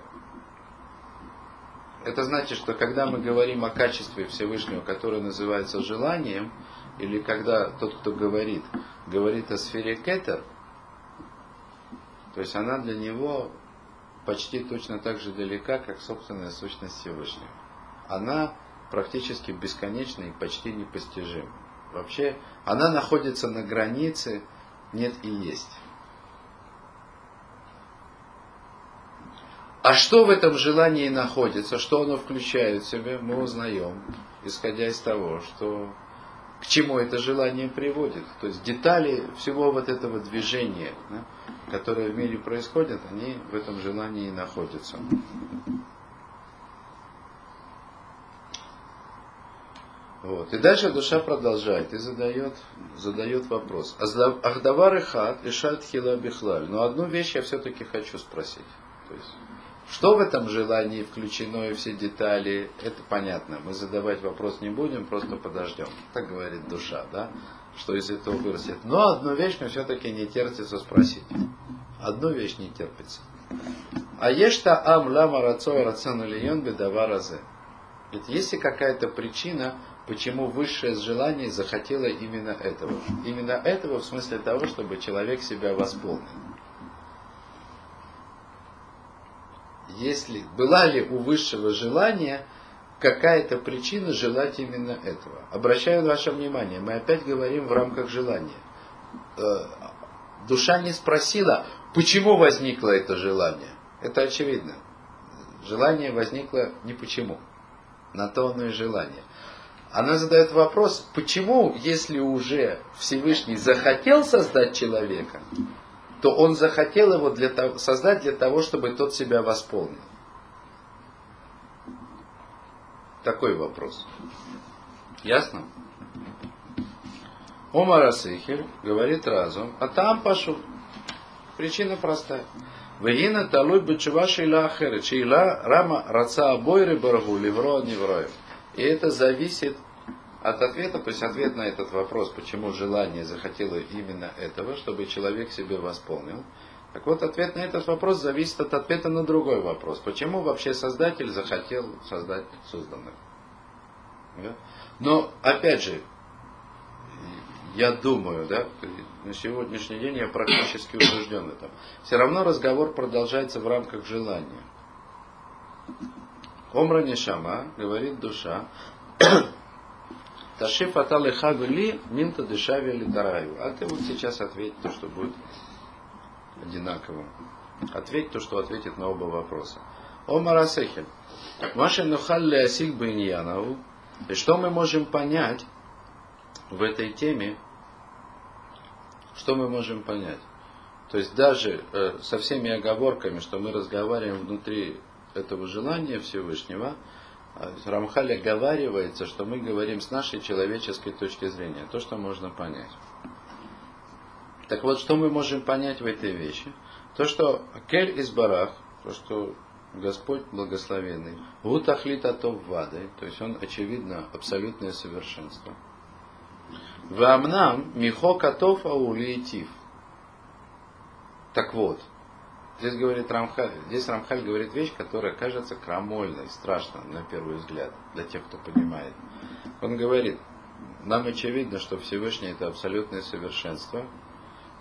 Это значит, что когда мы говорим о качестве Всевышнего, которое называется желанием, или когда тот, кто говорит, говорит о сфере кетер, то есть она для него почти точно так же далека, как собственная сущность Всевышнего. Она практически бесконечна и почти непостижима. Вообще, она находится на границе нет и есть. А что в этом желании находится, что оно включает в себя, мы узнаем, исходя из того, что к чему это желание приводит. То есть детали всего вот этого движения, да, которое в мире происходит, они в этом желании и находятся. Вот. И дальше душа продолжает и задает, задает вопрос. Ахдавар и хат и шат хила бихлаль. Но одну вещь я все-таки хочу спросить. То есть, что в этом желании включено и все детали, это понятно. Мы задавать вопрос не будем, просто подождем. Так говорит душа, да? Что из этого вырастет. Но одну вещь мне все-таки не терпится спросить. Одну вещь не терпится. А ешта ам лама рацой рацион лион бедаваразе. Ведь есть ли какая-то причина, почему высшее желание захотело именно этого? Именно этого в смысле того, чтобы человек себя восполнил. Если была ли у высшего желания какая-то причина желать именно этого. Обращаю ваше внимание, мы опять говорим в рамках желания. Душа не спросила, почему возникло это желание. Это очевидно. Желание возникло не почему. На то оно и желание. Она задает вопрос, почему, если уже Всевышний захотел создать человека, то он захотел его для того, создать для того, чтобы тот себя восполнил. Такой вопрос. Ясно? Омар Асихель говорит разум, а там пошел. Причина простая. Вегина талуй бычува шейла ахерет, шейла рама раца обойры баргу ливро невроем. И это зависит от ответа, то есть ответ на этот вопрос, почему желание захотело именно этого, чтобы человек себе восполнил. Так вот, ответ на этот вопрос зависит от ответа на другой вопрос. Почему вообще Создатель захотел создать созданных? Да? Но, опять же, я думаю, да, на сегодняшний день я практически убежден в этом. Все равно разговор продолжается в рамках желания. Омра Нишама, говорит душа, Ташиф аталыха ли минта дышави литараю. А ты вот сейчас ответь то, что будет одинаково. Ответь то, что ответит на оба вопроса. Омар Асехель. Маша нухалли асик биньянову. И что мы можем понять в этой теме? Что мы можем понять? То есть даже э, со всеми оговорками, что мы разговариваем внутри этого желания Всевышнего, а Рамхаль оговаривается, что мы говорим с нашей человеческой точки зрения, то, что можно понять. Так вот, что мы можем понять в этой вещи? То, что Кель из Барах, то, что Господь благословенный, Гутахлит Атов Вады, то есть он, очевидно, абсолютное совершенство. Вамнам Михо Катов Аулиетив. Так вот, Здесь говорит Рамхаль, здесь Рамхаль говорит вещь, которая кажется крамольной, страшной на первый взгляд, для тех, кто понимает. Он говорит, нам очевидно, что Всевышний это абсолютное совершенство.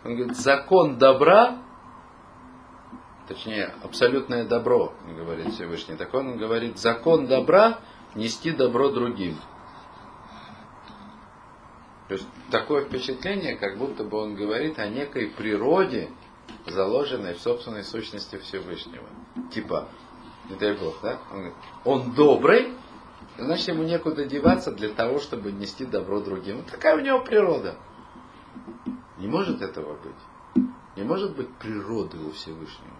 Он говорит, закон добра, точнее, абсолютное добро, говорит Всевышний. Так он говорит, закон добра нести добро другим. То есть такое впечатление, как будто бы он говорит о некой природе, заложенной в собственной сущности Всевышнего. Типа, не дай Бог, да? Он, говорит, он добрый, значит ему некуда деваться для того, чтобы нести добро другим. Вот такая у него природа. Не может этого быть. Не может быть природы у Всевышнего.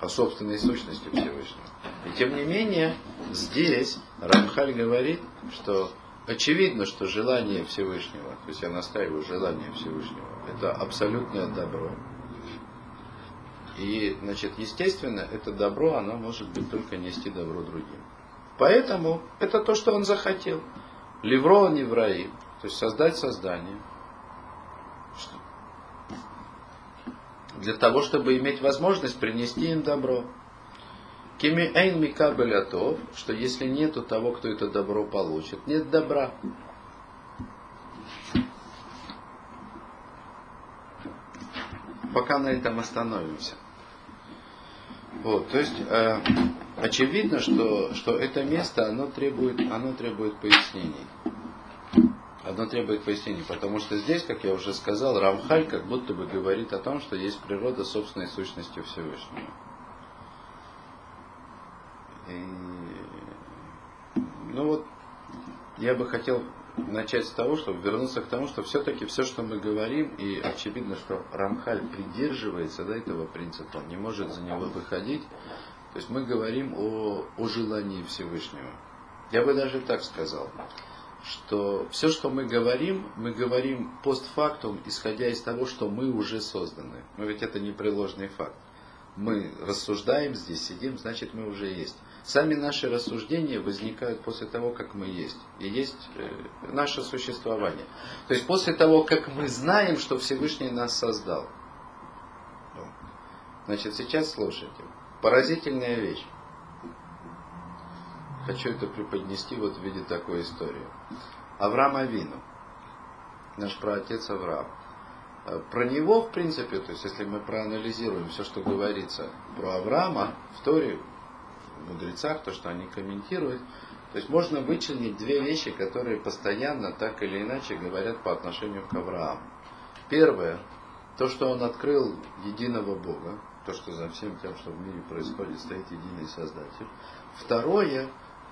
По собственной сущности Всевышнего. И тем не менее, здесь Рамхаль говорит, что очевидно, что желание Всевышнего, то есть я настаиваю желание Всевышнего, это абсолютное добро. И, значит, естественно, это добро, оно может быть только нести добро другим. Поэтому это то, что он захотел. Левро невраим, то есть создать создание. Для того, чтобы иметь возможность принести им добро. Кими эйн микабелятов, что если нету того, кто это добро получит, нет добра. Пока на этом остановимся. Вот, то есть э, очевидно, что, что это место, оно требует, оно требует пояснений. Оно требует пояснений, потому что здесь, как я уже сказал, Рамхаль как будто бы говорит о том, что есть природа собственной сущности Всевышнего. И, ну вот, я бы хотел начать с того, чтобы вернуться к тому, что все-таки все, что мы говорим, и очевидно, что Рамхаль придерживается да, этого принципа, он не может за него выходить. То есть мы говорим о, о желании Всевышнего. Я бы даже так сказал, что все, что мы говорим, мы говорим постфактум, исходя из того, что мы уже созданы. Но ведь это непреложный факт. Мы рассуждаем здесь, сидим, значит мы уже есть. Сами наши рассуждения возникают после того, как мы есть. И есть э, наше существование. То есть после того, как мы знаем, что Всевышний нас создал. Значит, сейчас слушайте. Поразительная вещь. Хочу это преподнести вот в виде такой истории. Авраам Авину. Наш праотец Авраам. Э, про него, в принципе, то есть если мы проанализируем все, что говорится про Авраама в Торе, мудрецах, то, что они комментируют. То есть можно вычленить две вещи, которые постоянно так или иначе говорят по отношению к Аврааму. Первое, то, что он открыл единого Бога, то, что за всем тем, что в мире происходит, стоит единый Создатель. Второе,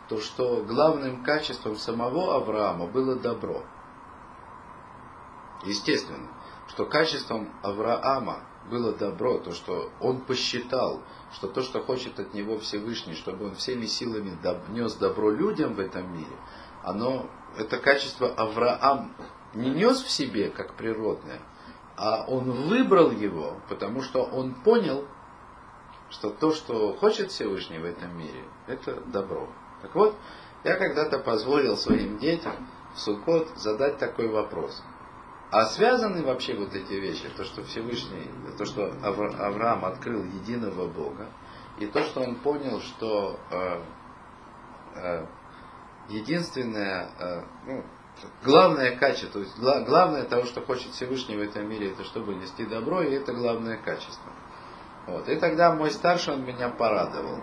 то, что главным качеством самого Авраама было добро. Естественно, что качеством Авраама было добро, то, что он посчитал, что то, что хочет от него Всевышний, чтобы он всеми силами нес добро людям в этом мире, оно, это качество Авраам не нес в себе как природное, а он выбрал его, потому что он понял, что то, что хочет Всевышний в этом мире, это добро. Так вот, Я когда-то позволил своим детям в Суккот задать такой вопрос. А связаны вообще вот эти вещи, то, что Всевышний, то, что Авраам открыл единого Бога, и то, что он понял, что э, э, единственное, э, ну, главное качество, то есть гла, главное того, что хочет Всевышний в этом мире, это чтобы нести добро, и это главное качество. Вот. И тогда мой старший, он меня порадовал.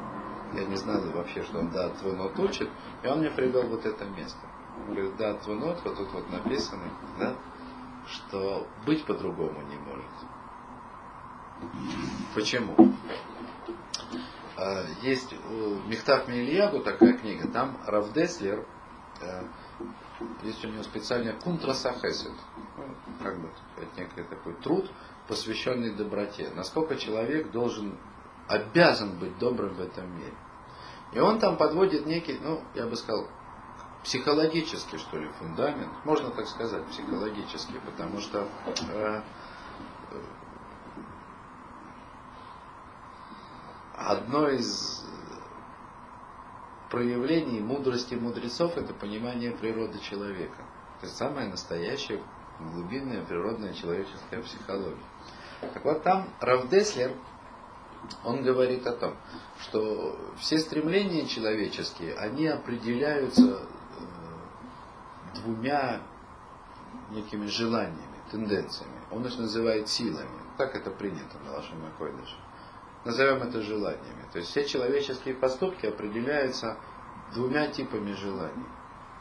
Я не знал вообще, что он да, твонот учит, и он мне привел вот это место. Он говорит, да, твонот, вот тут вот написано, да, что быть по-другому не может. Почему? А, есть у Мехтав Мильягу такая книга, там Равдеслер, э, есть у него специальная Кунтра Сахесет, ну, как бы это некий такой труд, посвященный доброте. Насколько человек должен, обязан быть добрым в этом мире. И он там подводит некий, ну, я бы сказал, психологический, что ли, фундамент. Можно так сказать, психологический, потому что э, одно из проявлений мудрости мудрецов это понимание природы человека. То есть самая настоящая глубинная природная человеческая психология. Так вот там Равдеслер, он говорит о том, что все стремления человеческие, они определяются двумя некими желаниями, тенденциями. Он их называет силами. Так это принято на вашем Акойдыше. Назовем это желаниями. То есть все человеческие поступки определяются двумя типами желаний.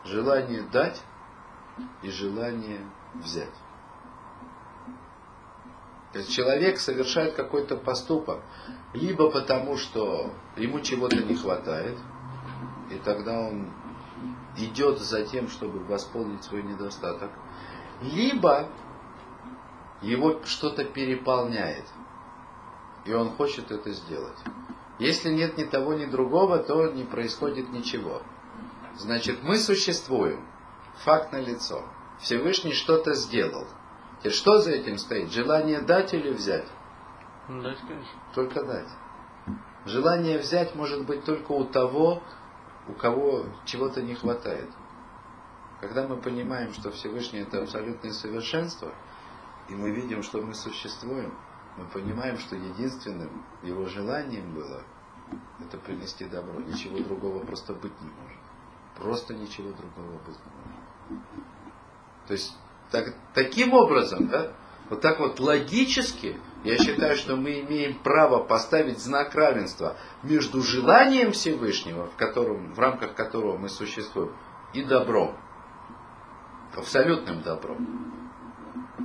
Желание дать и желание взять. То есть человек совершает какой-то поступок, либо потому, что ему чего-то не хватает, и тогда он идет за тем, чтобы восполнить свой недостаток, либо его что-то переполняет, и он хочет это сделать. Если нет ни того, ни другого, то не происходит ничего. Значит, мы существуем. Факт на лицо. Всевышний что-то сделал – и что за этим стоит? Желание дать или взять? Дать, конечно. Только дать. Желание взять может быть только у того, у кого чего-то не хватает. Когда мы понимаем, что Всевышний это абсолютное совершенство, и мы видим, что мы существуем, мы понимаем, что единственным его желанием было это принести добро. Ничего другого просто быть не может. Просто ничего другого быть не может. То есть так, таким образом, да, вот так вот логически, я считаю, что мы имеем право поставить знак равенства между желанием Всевышнего, в, котором, в рамках которого мы существуем, и добром. Абсолютным добром.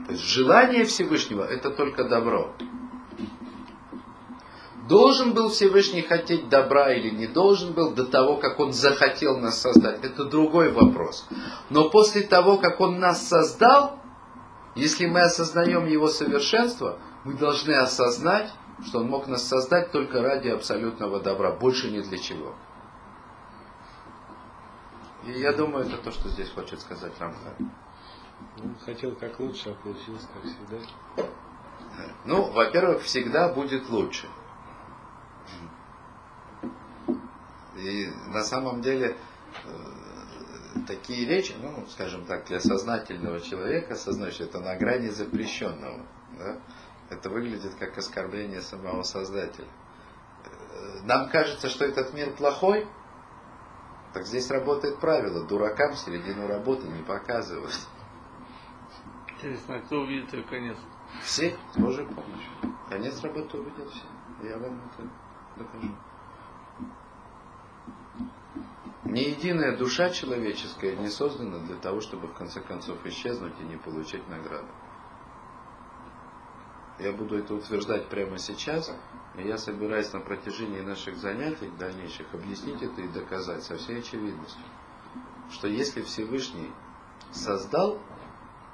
То есть желание Всевышнего это только добро. Должен был Всевышний хотеть добра или не должен был до того, как Он захотел нас создать, это другой вопрос. Но после того, как Он нас создал, если мы осознаем Его совершенство, мы должны осознать, что Он мог нас создать только ради абсолютного добра, больше ни для чего. И я думаю, это то, что здесь хочет сказать Рамхан. Ну, хотел как лучше, а получилось как всегда. Ну, во-первых, всегда будет лучше. И на самом деле э, такие речи, ну, скажем так, для сознательного человека, осознаешь, это на грани запрещенного. Да? Это выглядит как оскорбление самого Создателя. Нам кажется, что этот мир плохой, так здесь работает правило, дуракам середину работы не показывать. Интересно, кто увидит ее конец? Все, Божья помощь. Конец работы увидят все. Я вам это докажу. Ни единая душа человеческая не создана для того, чтобы в конце концов исчезнуть и не получить награду. Я буду это утверждать прямо сейчас, и я собираюсь на протяжении наших занятий дальнейших объяснить это и доказать со всей очевидностью, что если Всевышний создал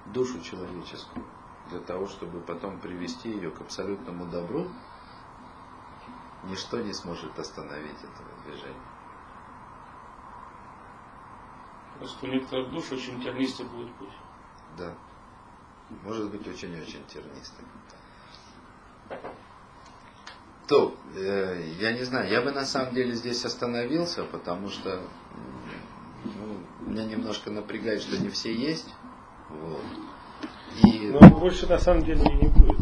душу человеческую для того, чтобы потом привести ее к абсолютному добру, ничто не сможет остановить этого движения. Просто у некоторых душ очень тернистый будет путь. Да. Может быть очень-очень тернистый. То, э, я не знаю, я бы на самом деле здесь остановился, потому что Ну, меня немножко напрягает, что не все есть. Вот. И Но больше на самом деле и не будет.